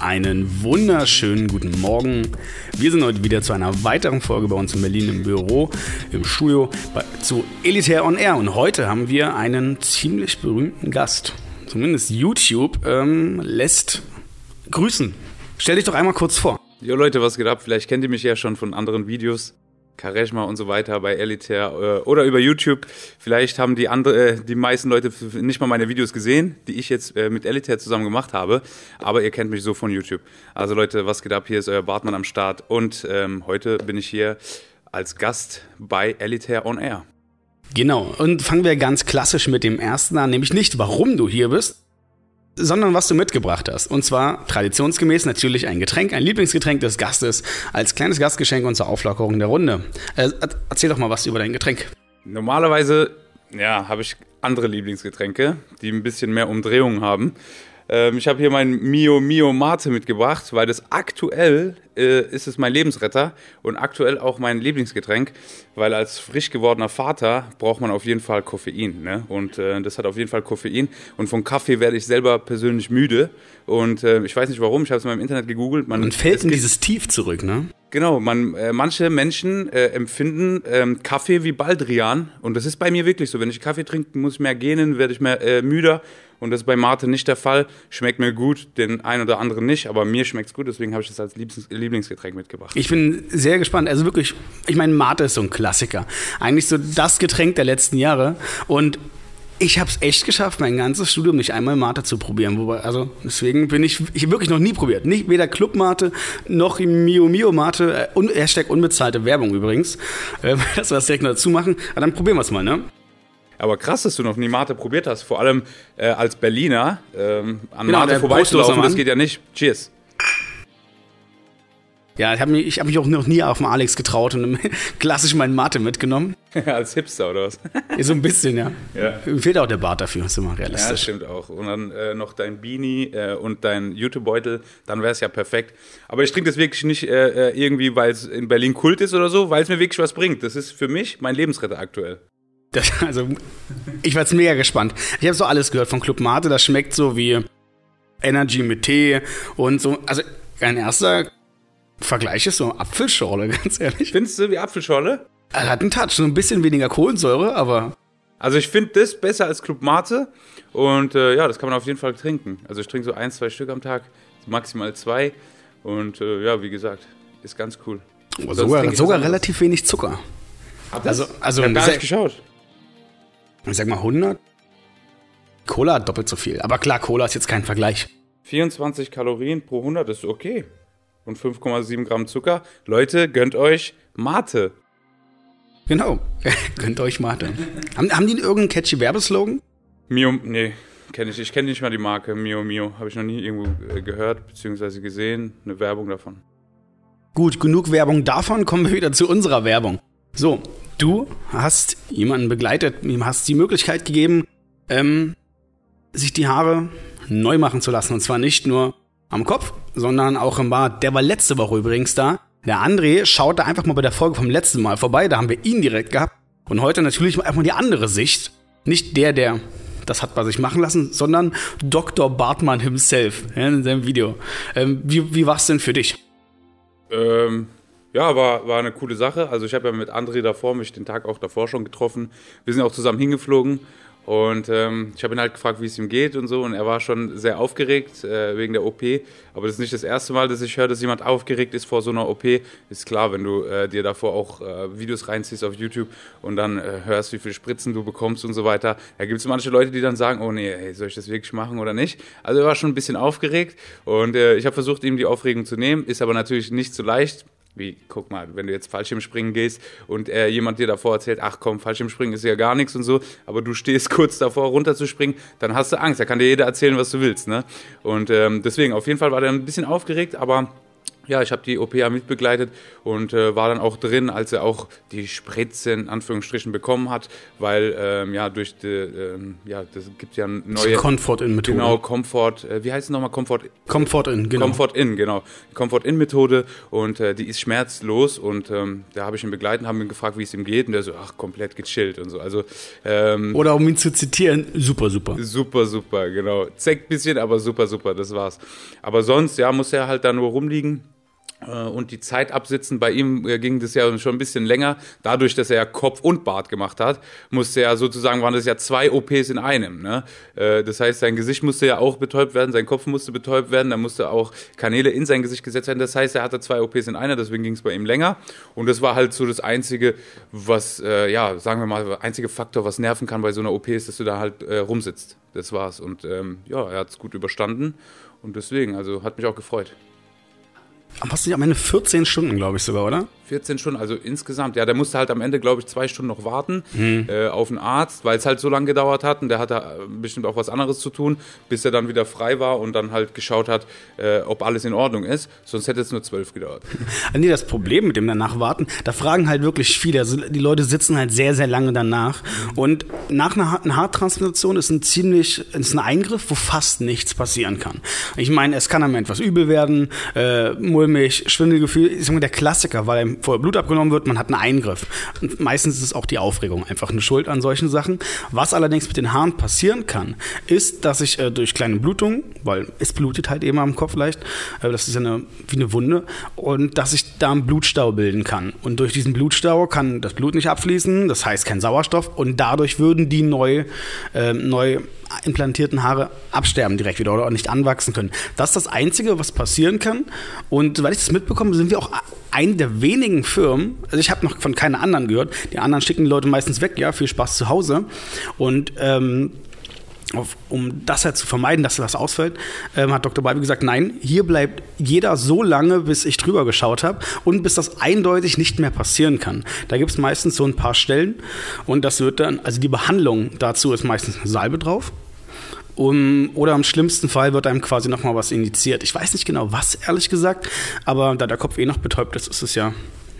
Einen wunderschönen guten Morgen. Wir sind heute wieder zu einer weiteren Folge bei uns in Berlin im Büro, im Studio bei, zu Elitaire on Air. Und heute haben wir einen ziemlich berühmten Gast. Zumindest YouTube ähm, lässt grüßen. Stell dich doch einmal kurz vor. Jo Leute, was geht ab? Vielleicht kennt ihr mich ja schon von anderen Videos. Kareshma und so weiter bei Elitaire äh, oder über YouTube. Vielleicht haben die andere, äh, die meisten Leute nicht mal meine Videos gesehen, die ich jetzt äh, mit Elitaire zusammen gemacht habe. Aber ihr kennt mich so von YouTube. Also Leute, was geht ab? Hier ist euer Bartmann am Start und ähm, heute bin ich hier als Gast bei Elitaire on Air. Genau. Und fangen wir ganz klassisch mit dem ersten an, nämlich nicht, warum du hier bist, sondern was du mitgebracht hast. Und zwar traditionsgemäß natürlich ein Getränk, ein Lieblingsgetränk des Gastes als kleines Gastgeschenk und zur Auflockerung der Runde. Äh, erzähl doch mal was über dein Getränk. Normalerweise, ja, habe ich andere Lieblingsgetränke, die ein bisschen mehr Umdrehungen haben. Ähm, ich habe hier mein Mio Mio Mate mitgebracht, weil das aktuell äh, ist es mein Lebensretter und aktuell auch mein Lieblingsgetränk, weil als frisch gewordener Vater braucht man auf jeden Fall Koffein. Ne? Und äh, das hat auf jeden Fall Koffein. Und von Kaffee werde ich selber persönlich müde. Und äh, ich weiß nicht warum, ich habe es mal im Internet gegoogelt. Man, man fällt in dieses Tief zurück, ne? Genau, man, äh, manche Menschen äh, empfinden ähm, Kaffee wie Baldrian und das ist bei mir wirklich so. Wenn ich Kaffee trinke, muss ich mehr gähnen, werde ich mehr äh, müder und das ist bei Mate nicht der Fall. Schmeckt mir gut, den einen oder anderen nicht, aber mir schmeckt es gut, deswegen habe ich das als Lieblingsgetränk mitgebracht. Ich bin sehr gespannt. Also wirklich, ich meine, Mate ist so ein Klassiker. Eigentlich so das Getränk der letzten Jahre und ich habe es echt geschafft, mein ganzes Studium nicht einmal Mate zu probieren. Wobei, also deswegen bin ich, ich wirklich noch nie probiert. Nicht weder Club Mate noch Mio Mio Mate. Äh, Hashtag unbezahlte Werbung übrigens. Äh, dass wir das direkt noch dazu machen. Aber dann probieren wir es mal, ne? Aber krass, dass du noch nie Mate probiert hast. Vor allem äh, als Berliner ähm, an genau, Mate vorbeizulaufen, das geht ja nicht. Cheers. Ja, ich habe mich, hab mich auch noch nie auf dem Alex getraut und klassisch meinen Mate mitgenommen. Als Hipster oder was? So ein bisschen, ja. ja. Mir fehlt auch der Bart dafür, ist immer realistisch. Ja, stimmt auch. Und dann äh, noch dein Beanie äh, und dein YouTube-Beutel, dann wäre es ja perfekt. Aber ich trinke das wirklich nicht äh, äh irgendwie, weil es in Berlin Kult ist oder so, weil es mir wirklich was bringt. Das ist für mich mein Lebensretter aktuell. Das, also, ich war jetzt mega gespannt. Ich habe so alles gehört von Club Mate, das schmeckt so wie Energy mit Tee und so. Also, ein erster Vergleich ist so Apfelschorle, ganz ehrlich. Findest du wie Apfelschorle? Er hat einen Touch, so ein bisschen weniger Kohlensäure, aber. Also ich finde das besser als Club Mate und äh, ja, das kann man auf jeden Fall trinken. Also ich trinke so ein, zwei Stück am Tag, maximal zwei und äh, ja, wie gesagt, ist ganz cool. Oh, sogar sogar relativ wenig Zucker. Hab das? Also, also ich hab gar nicht geschaut. Ich sag mal 100. Cola hat doppelt so viel. Aber klar, Cola ist jetzt kein Vergleich. 24 Kalorien pro 100 ist okay und 5,7 Gramm Zucker. Leute, gönnt euch Mate. Genau, gönnt euch Mate. haben, haben die irgendeinen catchy Werbeslogan? Mio, nee, kenne ich. Ich kenne nicht mal die Marke Mio Mio. Habe ich noch nie irgendwo äh, gehört bzw. gesehen. Eine Werbung davon. Gut, genug Werbung davon. Kommen wir wieder zu unserer Werbung. So, du hast jemanden begleitet, ihm hast die Möglichkeit gegeben, ähm, sich die Haare neu machen zu lassen. Und zwar nicht nur am Kopf, sondern auch im Bart. Der war letzte Woche übrigens da. Der André schaut da einfach mal bei der Folge vom letzten Mal vorbei. Da haben wir ihn direkt gehabt. Und heute natürlich einfach mal die andere Sicht. Nicht der, der das hat bei sich machen lassen, sondern Dr. Bartmann himself in seinem Video. Ähm, wie, wie war es denn für dich? Ähm, ja, war, war eine coole Sache. Also ich habe ja mit André davor mich den Tag auch davor schon getroffen. Wir sind auch zusammen hingeflogen und ähm, ich habe ihn halt gefragt, wie es ihm geht und so. Und er war schon sehr aufgeregt äh, wegen der OP. Aber das ist nicht das erste Mal, dass ich höre, dass jemand aufgeregt ist vor so einer OP. Ist klar, wenn du äh, dir davor auch äh, Videos reinziehst auf YouTube und dann äh, hörst, wie viele Spritzen du bekommst und so weiter. Da gibt es manche Leute, die dann sagen, oh nee, hey, soll ich das wirklich machen oder nicht? Also er war schon ein bisschen aufgeregt und äh, ich habe versucht, ihm die Aufregung zu nehmen. Ist aber natürlich nicht so leicht wie, guck mal, wenn du jetzt Fallschirmspringen gehst und äh, jemand dir davor erzählt, ach komm, Fallschirmspringen ist ja gar nichts und so, aber du stehst kurz davor runterzuspringen, dann hast du Angst. Da kann dir jeder erzählen, was du willst. Ne? Und ähm, deswegen, auf jeden Fall war der ein bisschen aufgeregt, aber ja, ich habe die OP ja mitbegleitet und äh, war dann auch drin, als er auch die Spritze in Anführungsstrichen bekommen hat, weil ähm, ja durch die, ähm, ja das gibt ja neue Comfort in Methode. Genau, Comfort. Äh, wie heißt es nochmal Comfort? Comfort in, genau. Comfort in, genau. Comfort in Methode und äh, die ist schmerzlos und ähm, da habe ich ihn begleitet, haben ihn gefragt, wie es ihm geht und der so, ach komplett gechillt und so. Also ähm, oder um ihn zu zitieren, super super. Super super, genau. Zeckt bisschen, aber super super, das war's. Aber sonst ja muss er halt da nur rumliegen und die Zeit absitzen. Bei ihm äh, ging das ja schon ein bisschen länger. Dadurch, dass er ja Kopf und Bart gemacht hat, musste er sozusagen, waren das ja zwei OPs in einem. Ne? Äh, das heißt, sein Gesicht musste ja auch betäubt werden, sein Kopf musste betäubt werden, da musste auch Kanäle in sein Gesicht gesetzt werden. Das heißt, er hatte zwei OPs in einer, deswegen ging es bei ihm länger. Und das war halt so das Einzige, was, ja, sagen wir mal, einzige Faktor, was nerven kann bei so einer OP, ist, dass du da halt äh, rumsitzt. Das war's. Und ähm, ja, er hat es gut überstanden. Und deswegen, also hat mich auch gefreut. Hast du nicht am Ende 14 Stunden, glaube ich sogar, oder? 14 Stunden, also insgesamt. Ja, der musste halt am Ende, glaube ich, zwei Stunden noch warten mhm. äh, auf einen Arzt, weil es halt so lange gedauert hat und der hatte äh, bestimmt auch was anderes zu tun, bis er dann wieder frei war und dann halt geschaut hat, äh, ob alles in Ordnung ist. Sonst hätte es nur zwölf gedauert. Nee, das Problem mit dem danach warten, da fragen halt wirklich viele. Also die Leute sitzen halt sehr, sehr lange danach. Und nach einer, einer Haartransplantation ist ein ziemlich, ist ein Eingriff, wo fast nichts passieren kann. Ich meine, es kann einem etwas übel werden, äh, mulmig, Schwindelgefühl, ist immer der Klassiker, weil vorher Blut abgenommen wird, man hat einen Eingriff. Und meistens ist es auch die Aufregung einfach eine Schuld an solchen Sachen. Was allerdings mit den Haaren passieren kann, ist, dass ich äh, durch kleine Blutungen, weil es blutet halt eben am Kopf leicht, äh, das ist ja eine, wie eine Wunde, und dass ich da einen Blutstau bilden kann. Und durch diesen Blutstau kann das Blut nicht abfließen, das heißt kein Sauerstoff, und dadurch würden die neu, äh, neu implantierten Haare absterben direkt wieder oder auch nicht anwachsen können. Das ist das Einzige, was passieren kann. Und soweit ich das mitbekomme, sind wir auch eine der wenigen Firmen, also ich habe noch von keiner anderen gehört, die anderen schicken die Leute meistens weg, ja, viel Spaß zu Hause. Und ähm, auf, um das halt zu vermeiden, dass was ausfällt, ähm, hat Dr. Balbi gesagt, nein, hier bleibt jeder so lange, bis ich drüber geschaut habe und bis das eindeutig nicht mehr passieren kann. Da gibt es meistens so ein paar Stellen und das wird dann, also die Behandlung dazu ist meistens eine Salbe drauf. Um, oder im schlimmsten Fall wird einem quasi nochmal was initiiert. Ich weiß nicht genau was, ehrlich gesagt, aber da der Kopf eh noch betäubt ist, ist es ja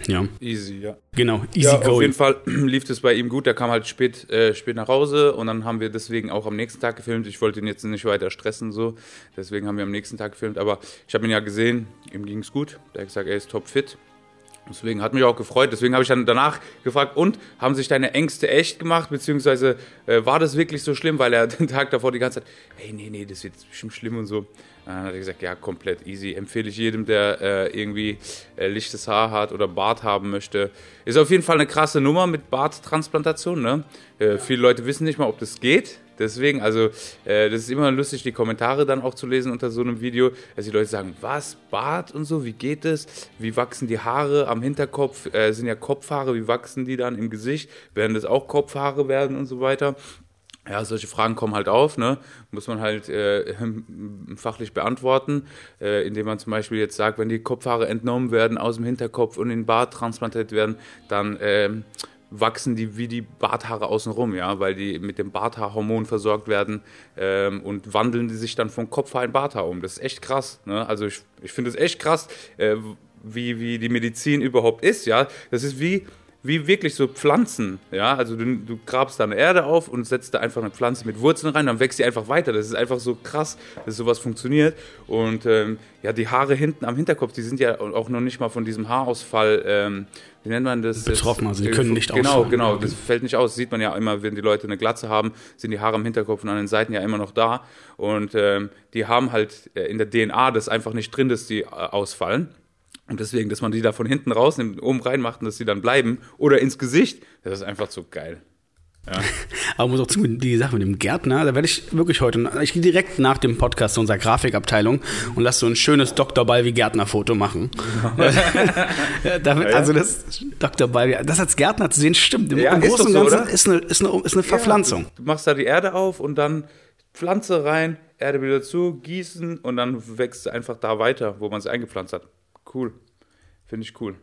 ja. Easy, ja. Genau, easy ja, going. Auf jeden Fall lief es bei ihm gut. Der kam halt spät, äh, spät nach Hause und dann haben wir deswegen auch am nächsten Tag gefilmt. Ich wollte ihn jetzt nicht weiter stressen, so. Deswegen haben wir am nächsten Tag gefilmt. Aber ich habe ihn ja gesehen, ihm ging es gut. Der hat gesagt, er ist topfit. Deswegen hat mich auch gefreut. Deswegen habe ich dann danach gefragt, und haben sich deine Ängste echt gemacht? Beziehungsweise äh, war das wirklich so schlimm? Weil er den Tag davor die ganze Zeit, hey, nee, nee, das wird bestimmt schlimm und so. Dann hat er gesagt, ja, komplett easy. Empfehle ich jedem, der äh, irgendwie äh, lichtes Haar hat oder Bart haben möchte. Ist auf jeden Fall eine krasse Nummer mit Barttransplantation. Ne? Äh, viele Leute wissen nicht mal, ob das geht. Deswegen, also äh, das ist immer lustig, die Kommentare dann auch zu lesen unter so einem Video, dass die Leute sagen, was, Bart und so, wie geht es? Wie wachsen die Haare am Hinterkopf? Äh, sind ja Kopfhaare, wie wachsen die dann im Gesicht? Werden das auch Kopfhaare werden und so weiter? Ja, solche Fragen kommen halt auf, ne? Muss man halt äh, fachlich beantworten, äh, indem man zum Beispiel jetzt sagt, wenn die Kopfhaare entnommen werden aus dem Hinterkopf und in den Bart transplantiert werden, dann äh, wachsen die wie die Barthaare außenrum, ja, weil die mit dem Barthaarhormon versorgt werden ähm, und wandeln die sich dann von Kopfhaar in Barthaar um. Das ist echt krass. Ne? Also ich, ich finde es echt krass, äh, wie, wie die Medizin überhaupt ist, ja. Das ist wie, wie wirklich so Pflanzen, ja, also du, du grabst da eine Erde auf und setzt da einfach eine Pflanze mit Wurzeln rein, dann wächst sie einfach weiter. Das ist einfach so krass, dass sowas funktioniert. Und ähm, ja, die Haare hinten am Hinterkopf, die sind ja auch noch nicht mal von diesem Haarausfall, ähm, wie nennt man das? Betroffen, also die können nicht Genau, ausfallen. genau, das fällt nicht aus. Das sieht man ja immer, wenn die Leute eine Glatze haben, sind die Haare am Hinterkopf und an den Seiten ja immer noch da. Und ähm, die haben halt äh, in der DNA das einfach nicht drin, dass die äh, ausfallen. Und deswegen, dass man die da von hinten rausnimmt, oben reinmacht und dass sie dann bleiben oder ins Gesicht, das ist einfach so geil. Ja. Aber muss auch zu die Sache mit dem Gärtner, da werde ich wirklich heute, ich gehe direkt nach dem Podcast zu unserer Grafikabteilung und lasse so ein schönes Dr. Balvi Gärtner-Foto machen. Damit, also das Dr. Balvi, das als Gärtner zu sehen, stimmt. Im, ja, im Großen und Ganzen so, ist, eine, ist, eine, ist eine Verpflanzung. Ja, du machst da die Erde auf und dann Pflanze rein, Erde wieder zu, gießen und dann wächst sie einfach da weiter, wo man sie eingepflanzt hat. Cool. Finde ich cool.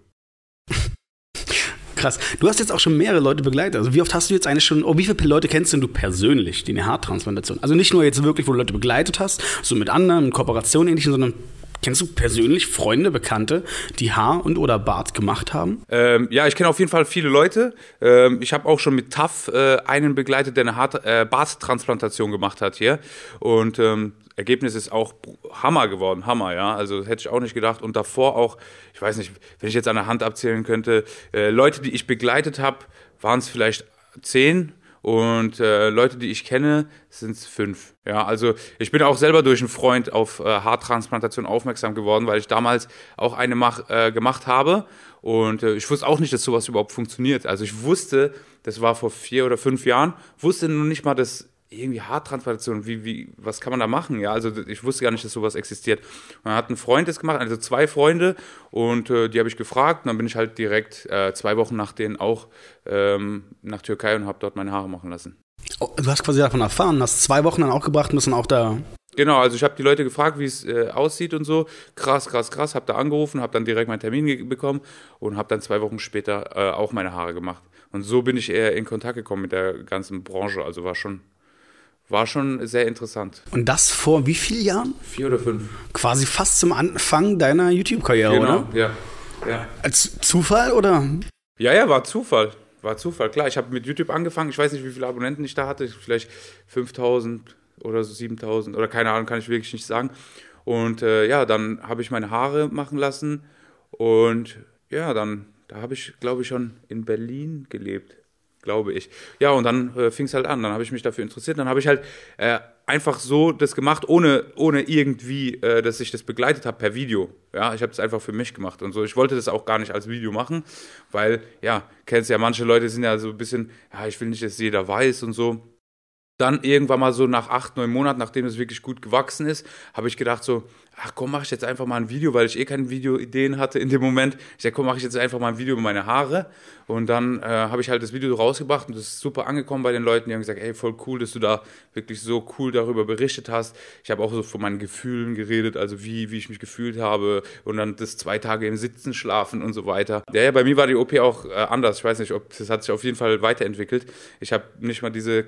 Krass. Du hast jetzt auch schon mehrere Leute begleitet. Also wie oft hast du jetzt eigentlich schon, oh, wie viele Leute kennst denn du persönlich, die eine Haartransplantation? Also nicht nur jetzt wirklich, wo du Leute begleitet hast, so mit anderen, in Kooperation ähnlichen, sondern Kennst du persönlich Freunde, Bekannte, die Haar und oder Bart gemacht haben? Ähm, ja, ich kenne auf jeden Fall viele Leute. Ähm, ich habe auch schon mit TAF äh, einen begleitet, der eine Hart äh, Barttransplantation gemacht hat hier. Und ähm, Ergebnis ist auch Hammer geworden, Hammer, ja. Also hätte ich auch nicht gedacht. Und davor auch, ich weiß nicht, wenn ich jetzt an der Hand abzählen könnte, äh, Leute, die ich begleitet habe, waren es vielleicht zehn und äh, Leute, die ich kenne, sind es fünf. Ja, also ich bin auch selber durch einen Freund auf äh, Haartransplantation aufmerksam geworden, weil ich damals auch eine mach, äh, gemacht habe. Und äh, ich wusste auch nicht, dass sowas überhaupt funktioniert. Also ich wusste, das war vor vier oder fünf Jahren, wusste noch nicht mal, dass irgendwie Haartransplantation, wie, wie, was kann man da machen? Ja, also ich wusste gar nicht, dass sowas existiert. Und dann hat ein Freund das gemacht, also zwei Freunde, und äh, die habe ich gefragt. Und dann bin ich halt direkt äh, zwei Wochen nach denen auch ähm, nach Türkei und habe dort meine Haare machen lassen. Oh, du hast quasi davon erfahren, hast zwei Wochen dann auch gebracht, müssen auch da. Genau, also ich habe die Leute gefragt, wie es äh, aussieht und so. Krass, krass, krass. Habe da angerufen, habe dann direkt meinen Termin bekommen und habe dann zwei Wochen später äh, auch meine Haare gemacht. Und so bin ich eher in Kontakt gekommen mit der ganzen Branche. Also war schon war schon sehr interessant. Und das vor wie vielen Jahren? Vier oder fünf. Quasi fast zum Anfang deiner YouTube-Karriere, genau, oder? Ja, ja. Als Zufall oder? Ja, ja, war Zufall. War Zufall, klar. Ich habe mit YouTube angefangen. Ich weiß nicht, wie viele Abonnenten ich da hatte. Vielleicht 5000 oder so 7000 oder keine Ahnung, kann ich wirklich nicht sagen. Und äh, ja, dann habe ich meine Haare machen lassen. Und ja, dann, da habe ich, glaube ich, schon in Berlin gelebt glaube ich. Ja, und dann äh, fing es halt an. Dann habe ich mich dafür interessiert. Dann habe ich halt äh, einfach so das gemacht, ohne, ohne irgendwie, äh, dass ich das begleitet habe per Video. Ja, ich habe es einfach für mich gemacht und so. Ich wollte das auch gar nicht als Video machen, weil, ja, kennst ja, manche Leute sind ja so ein bisschen, ja, ich will nicht, dass jeder weiß und so. Dann irgendwann mal so nach acht, neun Monaten, nachdem es wirklich gut gewachsen ist, habe ich gedacht so, ach komm, mache ich jetzt einfach mal ein Video, weil ich eh keine Videoideen hatte in dem Moment. Ich sag, komm, mache ich jetzt einfach mal ein Video über meine Haare. Und dann äh, habe ich halt das Video rausgebracht und das ist super angekommen bei den Leuten. Die haben gesagt, ey, voll cool, dass du da wirklich so cool darüber berichtet hast. Ich habe auch so von meinen Gefühlen geredet, also wie, wie ich mich gefühlt habe und dann das zwei Tage im Sitzen schlafen und so weiter. Ja, ja bei mir war die OP auch äh, anders. Ich weiß nicht, ob das hat sich auf jeden Fall weiterentwickelt. Ich habe nicht mal diese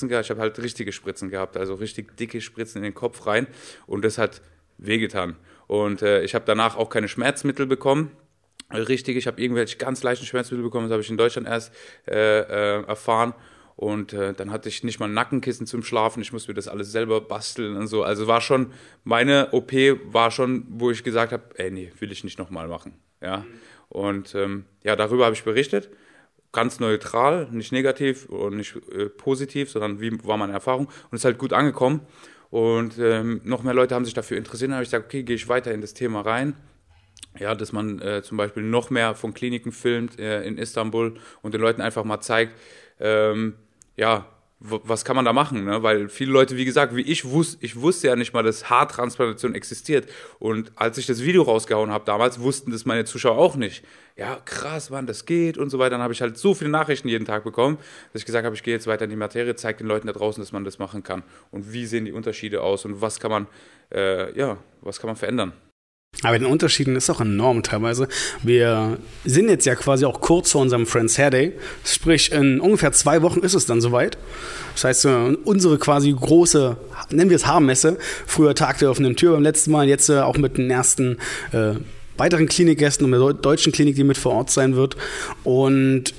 Comfort-In-Spritzen gehabt, ich habe halt richtige Spritzen gehabt, also richtig dicke Spritzen in den Kopf rein und das hat wehgetan. Und äh, ich habe danach auch keine Schmerzmittel bekommen. Richtig, ich habe irgendwelche ganz leichten Schmerzmittel bekommen, das habe ich in Deutschland erst äh, äh, erfahren. Und äh, dann hatte ich nicht mal ein Nackenkissen zum Schlafen. Ich musste mir das alles selber basteln und so. Also war schon, meine OP war schon, wo ich gesagt habe, ey, nee, will ich nicht nochmal machen. Ja. Und ähm, ja, darüber habe ich berichtet. Ganz neutral, nicht negativ und nicht äh, positiv, sondern wie war meine Erfahrung. Und ist halt gut angekommen. Und ähm, noch mehr Leute haben sich dafür interessiert. Dann habe ich gesagt, okay, gehe ich weiter in das Thema rein. Ja, dass man äh, zum Beispiel noch mehr von Kliniken filmt äh, in Istanbul und den Leuten einfach mal zeigt, ähm, ja, was kann man da machen? Ne? Weil viele Leute, wie gesagt, wie ich wusste, ich wusste ja nicht mal, dass Haartransplantation existiert. Und als ich das Video rausgehauen habe damals, wussten das meine Zuschauer auch nicht. Ja, krass, wann das geht und so weiter. Dann habe ich halt so viele Nachrichten jeden Tag bekommen, dass ich gesagt habe, ich gehe jetzt weiter in die Materie, zeige den Leuten da draußen, dass man das machen kann. Und wie sehen die Unterschiede aus und was kann man, äh, ja, was kann man verändern? Aber den Unterschieden ist auch enorm teilweise. Wir sind jetzt ja quasi auch kurz vor unserem Friends Hair Day. Sprich, in ungefähr zwei Wochen ist es dann soweit. Das heißt, äh, unsere quasi große, nennen wir es Haarmesse, früher Tag der offenen Tür beim letzten Mal, jetzt äh, auch mit den ersten äh, weiteren Klinikgästen und der deutschen Klinik, die mit vor Ort sein wird. Und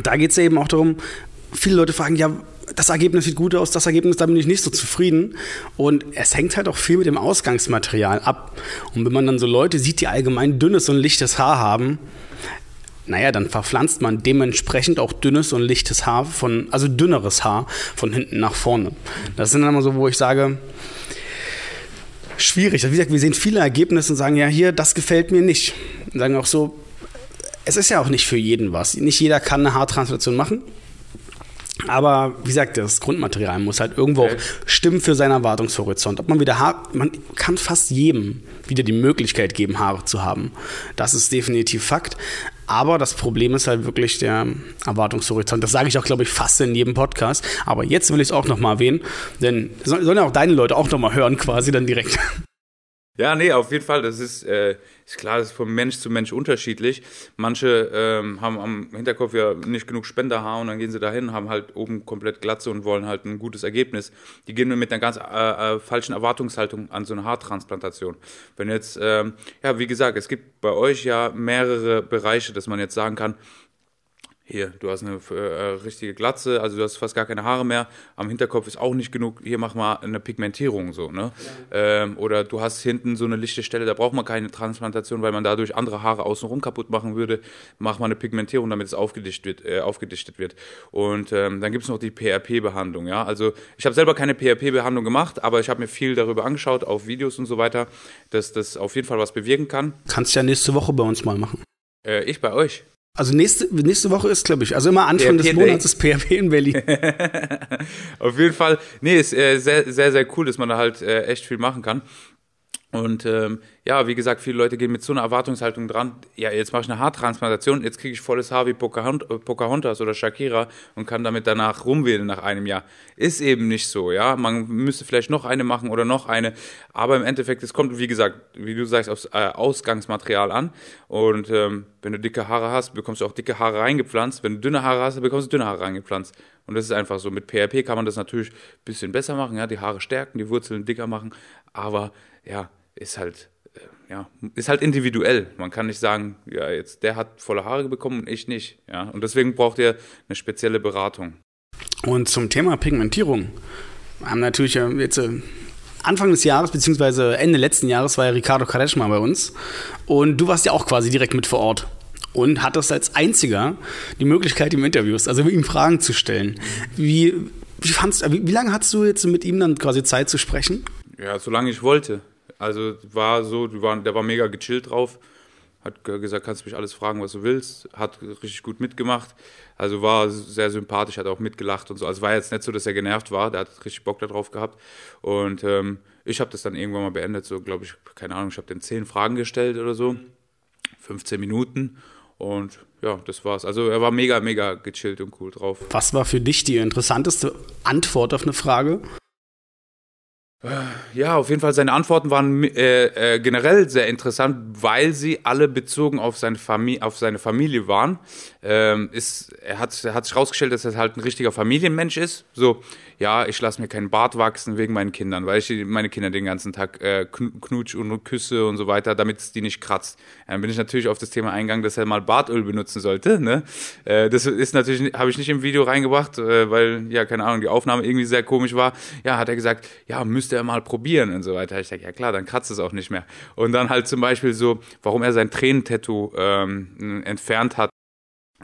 da geht es eben auch darum, viele Leute fragen, ja, das Ergebnis sieht gut aus, das Ergebnis, da bin ich nicht so zufrieden. Und es hängt halt auch viel mit dem Ausgangsmaterial ab. Und wenn man dann so Leute sieht, die allgemein dünnes und lichtes Haar haben, naja, dann verpflanzt man dementsprechend auch dünnes und lichtes Haar von, also dünneres Haar von hinten nach vorne. Das sind dann immer so, wo ich sage, schwierig. Wie gesagt, wir sehen viele Ergebnisse und sagen, ja, hier, das gefällt mir nicht. Und sagen auch so, es ist ja auch nicht für jeden was. Nicht jeder kann eine Haartransplantation machen. Aber wie gesagt, das Grundmaterial muss halt irgendwo okay. auch stimmen für seinen Erwartungshorizont. Ob man wieder Haare, man kann fast jedem wieder die Möglichkeit geben, Haare zu haben. Das ist definitiv Fakt. Aber das Problem ist halt wirklich der Erwartungshorizont. Das sage ich auch, glaube ich, fast in jedem Podcast. Aber jetzt will ich es auch nochmal erwähnen, denn sollen ja auch deine Leute auch nochmal hören, quasi dann direkt. Ja, nee, auf jeden Fall. Das ist, äh, ist klar, das ist von Mensch zu Mensch unterschiedlich. Manche ähm, haben am Hinterkopf ja nicht genug Spenderhaar und dann gehen sie dahin, haben halt oben komplett Glatze und wollen halt ein gutes Ergebnis. Die gehen mit einer ganz äh, äh, falschen Erwartungshaltung an so eine Haartransplantation. Wenn jetzt, ähm, ja, wie gesagt, es gibt bei euch ja mehrere Bereiche, dass man jetzt sagen kann, hier, du hast eine äh, richtige Glatze, also du hast fast gar keine Haare mehr, am Hinterkopf ist auch nicht genug, hier mach mal eine Pigmentierung so, ne? Ja. Ähm, oder du hast hinten so eine lichte Stelle, da braucht man keine Transplantation, weil man dadurch andere Haare außenrum kaputt machen würde, mach mal eine Pigmentierung, damit es aufgedichtet wird. Äh, aufgedichtet wird. Und ähm, dann gibt es noch die PRP-Behandlung, ja, also ich habe selber keine PRP-Behandlung gemacht, aber ich habe mir viel darüber angeschaut, auf Videos und so weiter, dass das auf jeden Fall was bewirken kann. Kannst ja nächste Woche bei uns mal machen. Äh, ich bei euch? Also nächste, nächste Woche ist, glaube ich, also immer Anfang PHP des Monats ist PHP in Berlin. Auf jeden Fall, nee, ist äh, sehr, sehr, sehr cool, dass man da halt äh, echt viel machen kann. Und ähm, ja, wie gesagt, viele Leute gehen mit so einer Erwartungshaltung dran, ja, jetzt mache ich eine Haartransplantation, jetzt kriege ich volles Haar wie Pocahontas oder Shakira und kann damit danach rumwählen nach einem Jahr. Ist eben nicht so, ja. Man müsste vielleicht noch eine machen oder noch eine, aber im Endeffekt, es kommt, wie gesagt, wie du sagst, aufs äh, Ausgangsmaterial an. Und ähm, wenn du dicke Haare hast, bekommst du auch dicke Haare reingepflanzt. Wenn du dünne Haare hast, bekommst du dünne Haare reingepflanzt. Und das ist einfach so. Mit PRP kann man das natürlich ein bisschen besser machen, ja, die Haare stärken, die Wurzeln dicker machen, aber ja, ist halt, äh, ja, ist halt individuell. Man kann nicht sagen, ja, jetzt der hat volle Haare bekommen und ich nicht. Ja, und deswegen braucht ihr eine spezielle Beratung. Und zum Thema Pigmentierung wir haben natürlich jetzt äh, Anfang des Jahres, beziehungsweise Ende letzten Jahres, war ja Ricardo Quaresma bei uns. Und du warst ja auch quasi direkt mit vor Ort und hattest als einziger die Möglichkeit, ihm Interviews, also ihm Fragen zu stellen. Wie, wie, fandst, wie, wie lange hattest du jetzt mit ihm dann quasi Zeit zu sprechen? Ja, solange ich wollte. Also war so, war, der war mega gechillt drauf. Hat gesagt, kannst du mich alles fragen, was du willst. Hat richtig gut mitgemacht. Also war sehr sympathisch, hat auch mitgelacht und so. Also war jetzt nicht so, dass er genervt war. Der hat richtig Bock darauf gehabt. Und ähm, ich habe das dann irgendwann mal beendet. So, glaube ich, keine Ahnung, ich habe den zehn Fragen gestellt oder so. 15 Minuten. Und ja, das war's. Also er war mega, mega gechillt und cool drauf. Was war für dich die interessanteste Antwort auf eine Frage? Ja, auf jeden Fall. Seine Antworten waren äh, äh, generell sehr interessant, weil sie alle bezogen auf seine, Famili auf seine Familie waren. Ähm, ist, er, hat, er hat sich herausgestellt, dass er halt ein richtiger Familienmensch ist. So, ja, ich lasse mir keinen Bart wachsen wegen meinen Kindern, weil ich meine Kinder den ganzen Tag äh, knutsch und küsse und so weiter, damit es die nicht kratzt. Dann bin ich natürlich auf das Thema eingegangen, dass er mal Bartöl benutzen sollte. Ne? Äh, das ist natürlich, habe ich nicht im Video reingebracht, äh, weil, ja, keine Ahnung, die Aufnahme irgendwie sehr komisch war. Ja, hat er gesagt, ja, müsste er mal probieren und so weiter. Ich sage, ja klar, dann kratzt es auch nicht mehr. Und dann halt zum Beispiel so, warum er sein Tränentattoo ähm, entfernt hat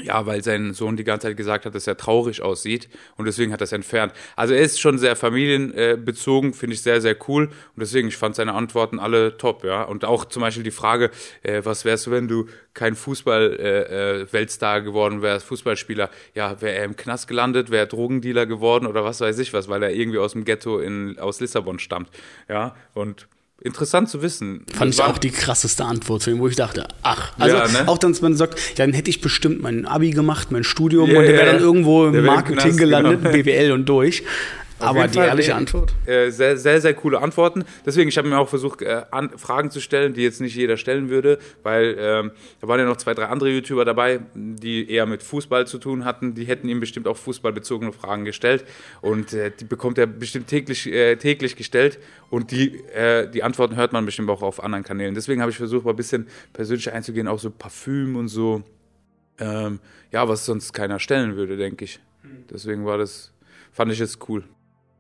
ja, weil sein Sohn die ganze Zeit gesagt hat, dass er traurig aussieht und deswegen hat er es entfernt. Also er ist schon sehr familienbezogen, finde ich sehr, sehr cool und deswegen, ich fand seine Antworten alle top, ja. Und auch zum Beispiel die Frage, äh, was wärst du, wenn du kein Fußball-Weltstar äh, äh, geworden wärst, Fußballspieler? Ja, wäre er im Knast gelandet, wäre er Drogendealer geworden oder was weiß ich was, weil er irgendwie aus dem Ghetto in, aus Lissabon stammt, ja. Und interessant zu wissen. Fand ich auch die krasseste Antwort zu ihm, wo ich dachte, ach, also ja, ne? auch dann, dass man sagt, ja, dann hätte ich bestimmt mein Abi gemacht, mein Studium yeah, und der wäre dann irgendwo im Marketing gelandet, genau. BWL und durch. Aber die Fall, ehrliche Antwort? Äh, sehr, sehr, sehr coole Antworten. Deswegen, ich habe mir auch versucht, äh, an, Fragen zu stellen, die jetzt nicht jeder stellen würde, weil ähm, da waren ja noch zwei, drei andere YouTuber dabei, die eher mit Fußball zu tun hatten. Die hätten ihm bestimmt auch fußballbezogene Fragen gestellt. Und äh, die bekommt er bestimmt täglich, äh, täglich gestellt. Und die, äh, die Antworten hört man bestimmt auch auf anderen Kanälen. Deswegen habe ich versucht, mal ein bisschen persönlich einzugehen, auch so Parfüm und so. Ähm, ja, was sonst keiner stellen würde, denke ich. Hm. Deswegen war das, fand ich es cool.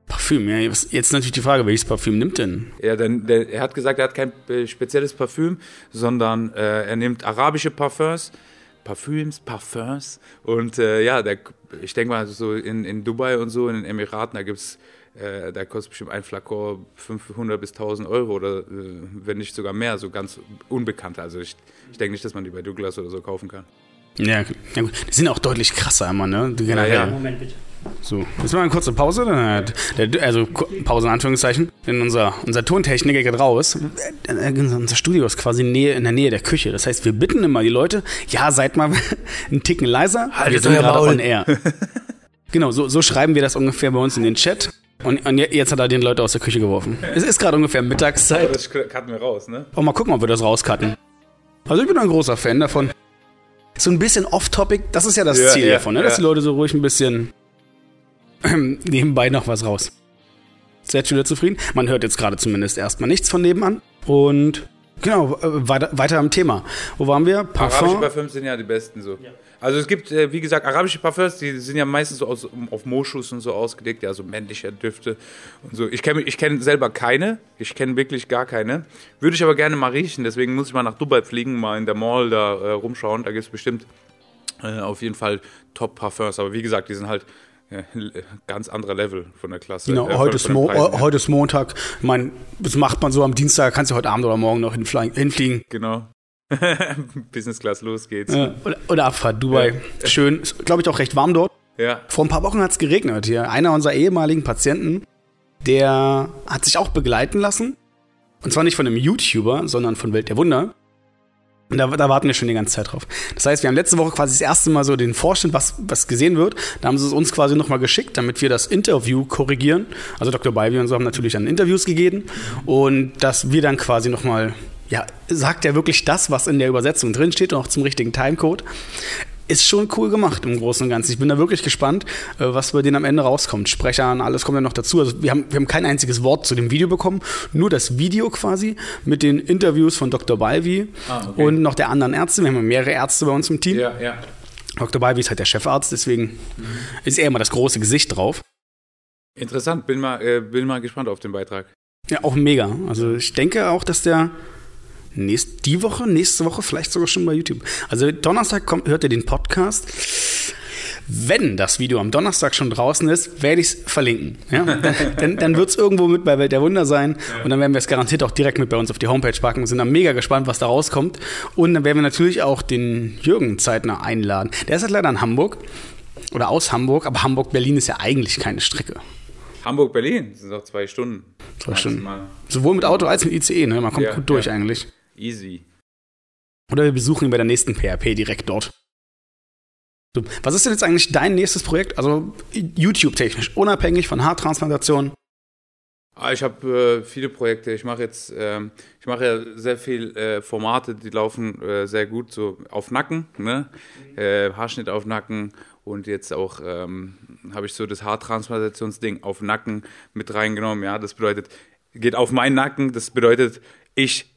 Parfüm, ja. Jetzt natürlich die Frage, welches Parfüm nimmt denn? Ja, denn der, er hat gesagt, er hat kein spezielles Parfüm, sondern äh, er nimmt arabische Parfums, Parfüms, Parfums. Und äh, ja, der, ich denke mal, so in, in Dubai und so, in den Emiraten, da gibt es äh, da kostet bestimmt ein Flakon 500 bis 1000 Euro oder äh, wenn nicht sogar mehr, so ganz unbekannt. Also ich, ich denke nicht, dass man die bei Douglas oder so kaufen kann. Ja, ja gut. Die sind auch deutlich krasser immer, ne? Ja, ja. Moment bitte. So, jetzt mal eine kurze Pause. also Pause in Anführungszeichen. Denn unser, unser Tontechniker geht raus. Äh, unser Studio ist quasi in der Nähe der Küche. Das heißt, wir bitten immer die Leute, ja, seid mal einen Ticken leiser. Haltet wir sind gerade on air. genau, so, so schreiben wir das ungefähr bei uns in den Chat. Und, und jetzt hat er den Leute aus der Küche geworfen. Es ist gerade ungefähr Mittagszeit. Das cutten wir raus, ne? Und mal gucken, ob wir das rauscutten. Also ich bin ein großer Fan davon. So ein bisschen off-topic, das ist ja das Ja, Ziel ja, davon, ne? dass ja. die Leute so ruhig ein bisschen nebenbei noch was raus. Seid schon wieder zufrieden? Man hört jetzt gerade zumindest erstmal nichts von nebenan. Und genau, äh, weiter, weiter am Thema. Wo waren wir? Parfum. Parfüms sind ja die besten so. Also es gibt, äh, wie gesagt, arabische Parfüms, die sind ja meistens so aus, auf Moschus und so ausgelegt, ja, so männliche Düfte und so. Ich kenne ich kenn selber keine, ich kenne wirklich gar keine. Würde ich aber gerne mal riechen, deswegen muss ich mal nach Dubai fliegen, mal in der Mall da äh, rumschauen. Da gibt es bestimmt äh, auf jeden Fall Top-Parfums. Aber wie gesagt, die sind halt äh, ganz anderer Level von der Klasse. Genau, äh, heute, ist Mo Preisen heute ist Montag. Ich meine, das macht man so am Dienstag, kannst du heute Abend oder morgen noch hinfliegen. hinfliegen. Genau. Business Class, los geht's. Ja, oder, oder Abfahrt, Dubai. Schön, ist, glaube ich, auch recht warm dort. Ja. Vor ein paar Wochen hat es geregnet hier. Einer unserer ehemaligen Patienten, der hat sich auch begleiten lassen. Und zwar nicht von einem YouTuber, sondern von Welt der Wunder. Und da, da warten wir schon die ganze Zeit drauf. Das heißt, wir haben letzte Woche quasi das erste Mal so den Vorstand, was, was gesehen wird. Da haben sie es uns quasi nochmal geschickt, damit wir das Interview korrigieren. Also Dr. Beiby und so haben natürlich dann Interviews gegeben. Und dass wir dann quasi nochmal, ja, sagt er wirklich das, was in der Übersetzung drinsteht und auch zum richtigen Timecode. Ist schon cool gemacht im Großen und Ganzen. Ich bin da wirklich gespannt, äh, was bei denen am Ende rauskommt. Sprechern, alles kommt ja noch dazu. Also wir haben, wir haben kein einziges Wort zu dem Video bekommen, nur das Video quasi mit den Interviews von Dr. Balvi Ah, okay. und noch der anderen Ärzte. Wir haben ja mehrere Ärzte bei uns im Team. Ja, ja. Dr. Balvi ist halt der Chefarzt, deswegen ist er immer das große Gesicht drauf. Interessant, bin mal, äh, bin mal gespannt auf den Beitrag. Ja, auch mega. Also ich denke auch, dass der nächst, die Woche, nächste Woche, vielleicht sogar schon bei YouTube. Also Donnerstag kommt, hört ihr den Podcast. Wenn das Video am Donnerstag schon draußen ist, werde ich es verlinken. Ja? Dann, dann, wird es irgendwo mit bei Welt der Wunder sein. Und dann werden wir es garantiert auch direkt mit bei uns auf die Homepage packen. Sind dann mega gespannt, was da rauskommt. Und dann werden wir natürlich auch den Jürgen zeitnah einladen. Der ist halt leider in Hamburg. Oder aus Hamburg. Aber Hamburg-Berlin ist ja eigentlich keine Strecke. Hamburg-Berlin, das sind doch zwei Stunden. Zwei Stunden. Maximal. Sowohl mit Auto als mit ICE. Ne? Man kommt Ja, gut durch ja. eigentlich. Easy. Oder wir besuchen ihn bei der nächsten PHP direkt dort. So, was ist denn jetzt eigentlich dein nächstes Projekt? Also YouTube-technisch, unabhängig von Haartransplantation. Ah, ich habe äh, viele Projekte. Ich mache jetzt, ähm, ich mache ja sehr viel äh, Formate, die laufen äh, sehr gut so auf Nacken, ne? Äh, Haarschnitt auf Nacken und jetzt auch ähm, habe ich so das Haartransplantationsding auf Nacken mit reingenommen. Ja, das bedeutet, geht auf meinen Nacken. Das bedeutet, ich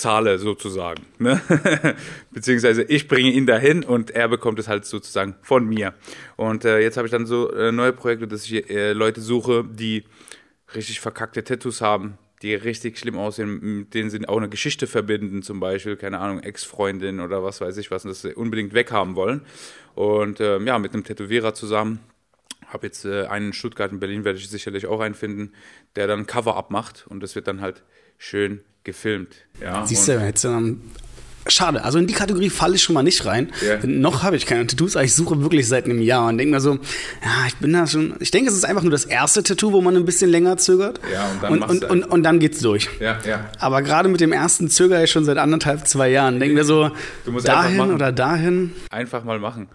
zahle sozusagen. Ne? Beziehungsweise ich bringe ihn dahin und er bekommt es halt sozusagen von mir. Und äh, jetzt habe ich dann so äh, neue Projekte, dass ich äh, Leute suche, die richtig verkackte Tattoos haben, die richtig schlimm aussehen, mit denen sie auch eine Geschichte verbinden, zum Beispiel, keine Ahnung, Ex-Freundin oder was weiß ich was, und das sie unbedingt weghaben wollen. Und ähm, ja, mit einem Tätowierer zusammen habe jetzt äh, einen in Stuttgart, in Berlin werde ich sicherlich auch einen finden, der dann Cover-up macht und das wird dann halt schön gefilmt. Ja, Siehst du, jetzt, ähm, schade. Also in die Kategorie falle ich schon mal nicht rein. Denn Noch habe ich keine Tattoos, aber ich suche wirklich seit einem Jahr und denke mir so, ja, ich bin da schon. Ich denke, es ist einfach nur das erste Tattoo, wo man ein bisschen länger zögert. Ja, und dann und, und, du und, einfach. und dann geht's durch. Ja, ja. Aber gerade mit dem ersten zögere ich schon seit anderthalb, zwei Jahren. Denke mir so, Du dahin oder dahin. Einfach mal machen.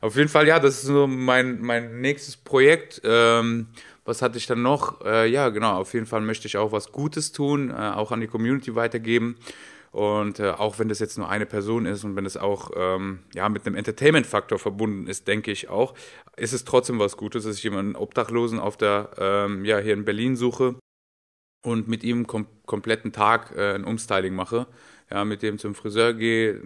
Auf jeden Fall, ja, das ist so mein, mein nächstes Projekt. Ähm, was hatte ich dann noch? Äh, ja, genau, auf jeden Fall möchte ich auch was Gutes tun, äh, auch an die Community weitergeben. Und äh, auch wenn das jetzt nur eine Person ist und wenn es auch ähm, ja, mit einem Entertainment-Faktor verbunden ist, denke ich auch, ist es trotzdem was Gutes, dass ich jemanden Obdachlosen auf der, ähm, ja, hier in Berlin suche und mit ihm kom kompletten Tag äh, ein Umstyling mache. Ja, mit dem zum Friseur gehe,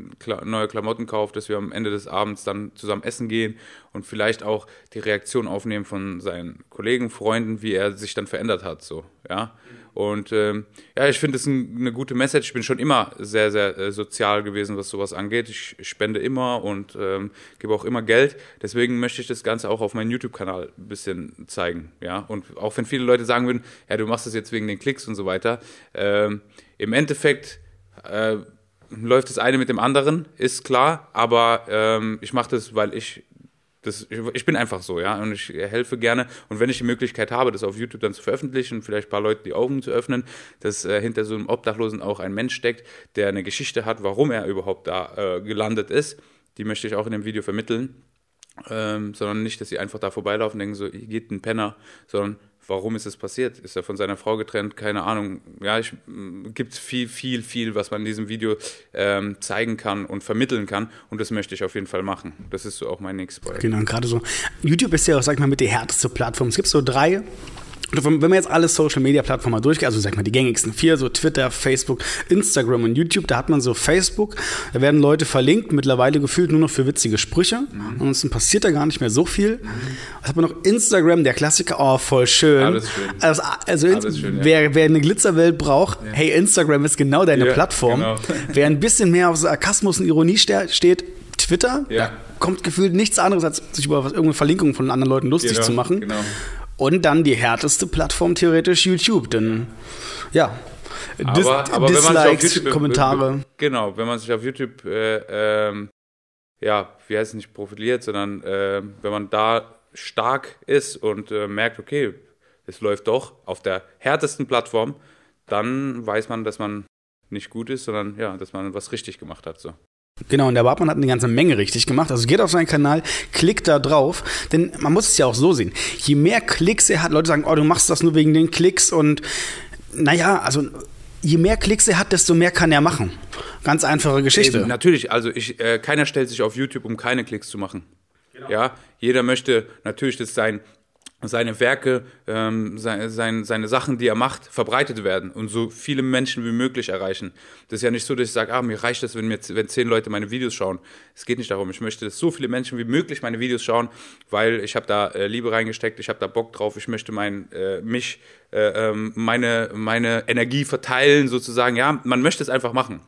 neue Klamotten kaufe, dass wir am Ende des Abends dann zusammen essen gehen und vielleicht auch die Reaktion aufnehmen von seinen Kollegen, Freunden, wie er sich dann verändert hat, so, ja. Und ähm, ja, ich finde es ein, eine gute Message. Ich bin schon immer sehr, sehr äh, sozial gewesen, was sowas angeht. Ich spende immer und ähm, gebe auch immer Geld. Deswegen möchte ich das Ganze auch auf meinem YouTube-Kanal ein bisschen zeigen. Ja, und auch wenn viele Leute sagen würden, ja, du machst das jetzt wegen den Klicks und so weiter. Ähm, Im Endeffekt äh, läuft das eine mit dem anderen, ist klar. Aber ähm, ich mache das, weil ich das, ich, ich bin einfach so, ja, und ich helfe gerne. Und wenn ich die Möglichkeit habe, das auf YouTube dann zu veröffentlichen, vielleicht ein paar Leuten die Augen zu öffnen, dass äh, hinter so einem Obdachlosen auch ein Mensch steckt, der eine Geschichte hat, warum er überhaupt da äh, gelandet ist, die möchte ich auch in dem Video vermitteln. ähm, sondern nicht, dass sie einfach da vorbeilaufen und denken so, hier geht ein Penner, sondern warum ist es passiert? Ist er von seiner Frau getrennt? Keine Ahnung. Ja, es gibt viel, viel, viel, was man in diesem Video ähm, zeigen kann und vermitteln kann. Und das möchte ich auf jeden Fall machen. Das ist so auch mein nächstes Projekt. Genau, gerade so. YouTube ist ja auch, sag ich mal, mit die härteste Plattform. Es gibt so drei wenn man jetzt alle Social Media Plattformen durchgeht, also sag mal die gängigsten vier, so Twitter, Facebook, Instagram und YouTube, da hat man so Facebook, da werden Leute verlinkt, mittlerweile gefühlt nur noch für witzige Sprüche. Mhm. Ansonsten passiert da gar nicht mehr so viel. Mhm. Was hat man noch? Instagram, der Klassiker, oh, voll schön. Alles schön. Also, also Alles schön, ja. wer, wer eine Glitzerwelt braucht, ja. hey, Instagram ist genau deine ja, Plattform. Genau. wer ein bisschen mehr auf Sarkasmus und Ironie steht, Twitter, ja. da kommt gefühlt nichts anderes, als sich über irgendeine Verlinkung von anderen Leuten lustig genau, zu machen. Genau. Und dann die härteste Plattform theoretisch YouTube, denn ja, Dis aber, aber Dislikes, YouTube, Kommentare. Genau, wenn man sich auf YouTube, äh, ähm, ja, wie heißt es nicht profiliert, sondern äh, wenn man da stark ist und äh, merkt, okay, es läuft doch auf der härtesten Plattform, dann weiß man, dass man nicht gut ist, sondern ja, dass man was richtig gemacht hat. So. Genau, und der Bartmann hat eine ganze Menge richtig gemacht. Also geht auf seinen Kanal, klickt da drauf, denn man muss es ja auch so sehen. Je mehr Klicks er hat, Leute sagen, oh, du machst das nur wegen den Klicks und naja, also je mehr Klicks er hat, desto mehr kann er machen. Ganz einfache Geschichte. Eben, natürlich, also ich, äh, keiner stellt sich auf YouTube, um keine Klicks zu machen. Genau. Ja, jeder möchte natürlich, dass sein seine Werke, ähm, sein, sein, seine Sachen, die er macht, verbreitet werden und so viele Menschen wie möglich erreichen. Das ist ja nicht so, dass ich sage, ah, mir reicht das, wenn, mir, wenn zehn Leute meine Videos schauen. Es geht nicht darum. Ich möchte, dass so viele Menschen wie möglich meine Videos schauen, weil ich habe da äh, Liebe reingesteckt, ich habe da Bock drauf, ich möchte mein, äh, mich, äh, ähm, meine, meine Energie verteilen sozusagen. Ja, man möchte es einfach machen.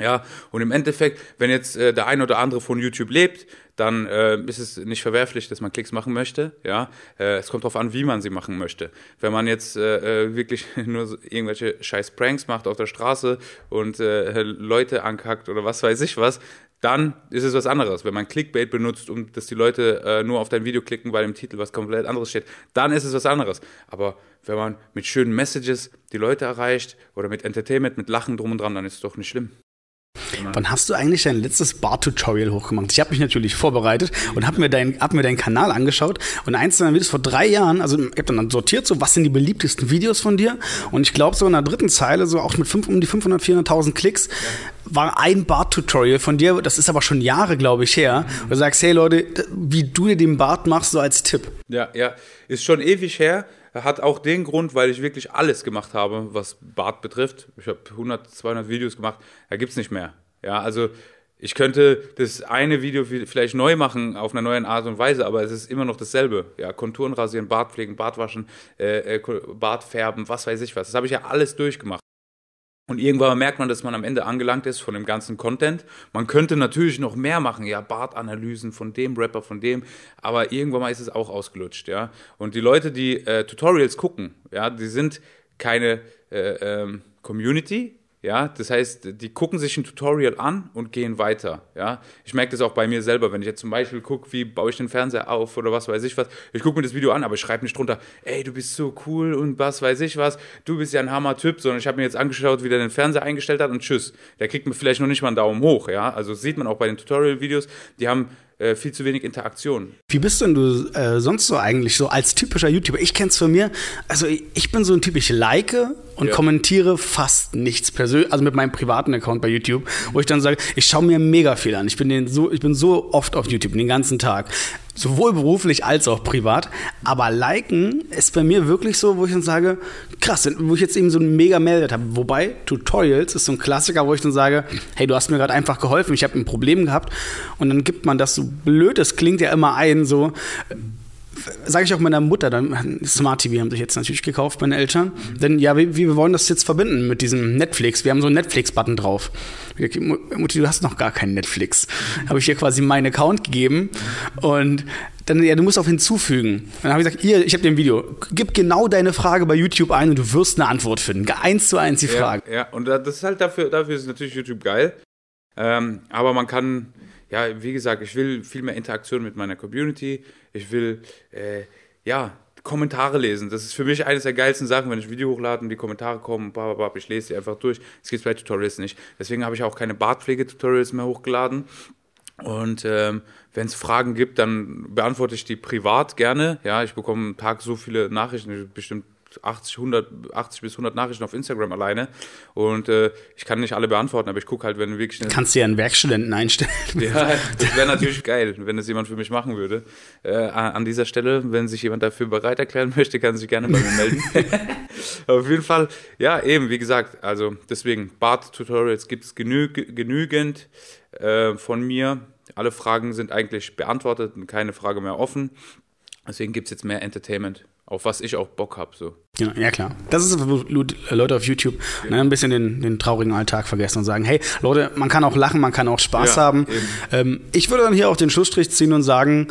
Ja, und im Endeffekt, wenn jetzt äh, der eine oder andere von YouTube lebt, dann äh, ist es nicht verwerflich, dass man Klicks machen möchte. Ja, äh, es kommt darauf an, wie man sie machen möchte. Wenn man jetzt äh, äh wirklich nur so irgendwelche scheiß Pranks macht auf der Straße und äh, Leute ankackt oder was weiß ich was, dann ist es was anderes. Wenn man Clickbait benutzt, um dass die Leute äh, nur auf dein Video klicken, weil im Titel was komplett anderes steht, dann ist es was anderes. Aber wenn man mit schönen Messages die Leute erreicht oder mit Entertainment, mit Lachen drum und dran, dann ist es doch nicht schlimm. Wann hast du eigentlich dein letztes Bar-Tutorial hochgemacht? Ich habe mich natürlich vorbereitet und habe mir, dein, hab mir deinen Kanal angeschaut und eins deiner Videos vor drei Jahren, also ich habe dann sortiert, so was sind die beliebtesten Videos von dir? Und ich glaube so in der dritten Zeile, so auch mit fünf, um die 500, 400.000 Klicks, war ein Bart-Tutorial von dir, das ist aber schon Jahre, glaube ich, her, wo du sagst, hey Leute, wie du dir den Bart machst, so als Tipp. Ja, ja, ist schon ewig her, hat auch den Grund, weil ich wirklich alles gemacht habe, was Bart betrifft. Ich habe 100, 200 Videos gemacht, da gibt es nicht mehr. Ja, also ich könnte das eine Video vielleicht neu machen auf einer neuen Art und Weise, aber es ist immer noch dasselbe. Ja, Konturen rasieren, Bart pflegen, Bart waschen, äh, äh Bart färben, was weiß ich was. Das habe ich ja alles durchgemacht. Und irgendwann merkt man, dass man am Ende angelangt ist von dem ganzen Content. Man könnte natürlich noch mehr machen, ja, Bartanalysen von dem Rapper, von dem, aber irgendwann mal ist es auch ausgelutscht, ja. Und die Leute, die äh, Tutorials gucken, ja, die sind keine äh, ähm, Community, ja, das heißt, die gucken sich ein Tutorial an und gehen weiter. Ja, ich merke das auch bei mir selber, wenn ich jetzt zum Beispiel gucke, wie baue ich den Fernseher auf oder was weiß ich was. Ich gucke mir das Video an, aber ich schreibe nicht drunter, ey, du bist so cool und was weiß ich was, du bist ja ein Hammer-Typ, sondern ich habe mir jetzt angeschaut, wie der den Fernseher eingestellt hat und tschüss. Der kriegt mir vielleicht noch nicht mal einen Daumen hoch. Ja, also sieht man auch bei den Tutorial-Videos, die haben äh, viel zu wenig Interaktion. Wie bist denn du äh, sonst so eigentlich so als typischer YouTuber? Ich kenne es von mir. Also ich, ich, bin so ein Typ, ich like und ja. kommentiere fast nichts persönlich, also mit meinem privaten Account bei YouTube, wo ich dann sage, ich schaue mir mega viel an. Ich bin den so, ich bin so oft auf YouTube den ganzen Tag sowohl beruflich als auch privat. Aber liken ist bei mir wirklich so, wo ich dann sage, krass, wo ich jetzt eben so ein mega Meldet habe. Wobei Tutorials ist so ein Klassiker, wo ich dann sage, hey, du hast mir gerade einfach geholfen, ich habe ein Problem gehabt. Und dann gibt man das so blöd, das klingt ja immer ein, so sage ich auch meiner Mutter, dann Smart TV haben sich jetzt natürlich gekauft, meine Eltern. Mhm. Denn ja, wie, wir wollen das jetzt verbinden mit diesem Netflix. Wir haben so einen Netflix-Button drauf. Mutti, du hast noch gar keinen Netflix. Mhm. Habe ich ihr quasi meinen Account gegeben und dann, ja, du musst auf hinzufügen. Dann habe ich gesagt, hier, ich habe dir ein Video. Gib genau deine Frage bei YouTube ein und du wirst eine Antwort finden. Eins zu eins die Frage. Ja, und das ist halt dafür, dafür ist natürlich YouTube geil. Ähm, aber man kann, ja, wie gesagt, ich will viel mehr Interaktion mit meiner Community. Ich will, äh, ja, Kommentare lesen. Das ist für mich eines der geilsten Sachen, wenn ich ein Video hochlade und die Kommentare kommen, bababab, ich lese sie einfach durch. Das geht bei Tutorials nicht. Deswegen habe ich auch keine Bartpflege-Tutorials mehr hochgeladen. Und ähm, wenn es Fragen gibt, dann beantworte ich die privat gerne. Ja, ich bekomme am Tag so viele Nachrichten, bestimmt 80, 100, 80 bis 100 Nachrichten auf Instagram alleine und äh, ich kann nicht alle beantworten, aber ich gucke halt, wenn wirklich... Kannst du ja einen Werkstudenten einstellen. Ja, das wäre natürlich geil, wenn das jemand für mich machen würde. Äh, an dieser Stelle, wenn sich jemand dafür bereit erklären möchte, kann sich gerne bei mir melden. auf jeden Fall, ja, eben, wie gesagt, also deswegen, Bart-Tutorials gibt es genü genügend äh, von mir. Alle Fragen sind eigentlich beantwortet und keine Frage mehr offen. Deswegen gibt es jetzt mehr Entertainment auf was ich auch Bock habe. So. Ja, ja, klar. Das ist, wo Leute auf YouTube ja. ne, ein bisschen den, den, traurigen Alltag vergessen und sagen, hey, Leute, man kann auch lachen, man kann auch Spaß ja, haben. Ähm, ich würde dann hier auch den Schlussstrich ziehen und sagen,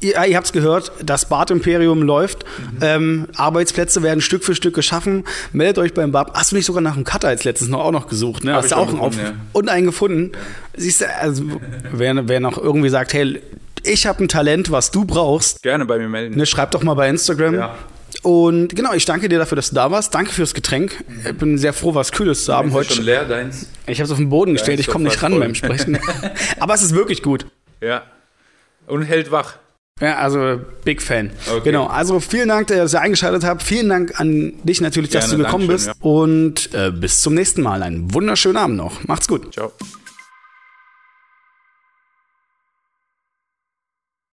ihr, ihr habt es gehört, das Bad-Imperium läuft. Mhm. Ähm, Arbeitsplätze werden Stück für Stück geschaffen. Meldet euch beim Bab. Hast du nicht sogar nach einem Cutter als letztes noch auch noch gesucht? Ne? Hast du auch gefunden, auf ja. und einen gefunden. Siehst du, also, wer, wer noch irgendwie sagt, hey, ich habe ein Talent, was du brauchst. Gerne bei mir melden. Ne, schreib doch mal bei Instagram. Ja. Und genau, ich danke dir dafür, dass du da warst. Danke fürs Getränk. Ich bin sehr froh, was Kühles zu haben ist heute. schon leer, deins? Ich habe es auf den Boden gestellt. Ich komme nicht ran voll. beim Sprechen. Aber es ist wirklich gut. Ja. Und hält wach. Ja, also Big Fan. Okay. Genau. Also vielen Dank, dass ihr eingeschaltet habt. Vielen Dank an dich natürlich, Gerne, dass du gekommen bist. Ja. Und äh, bis zum nächsten Mal. Einen wunderschönen Abend noch. Macht's gut. Ciao.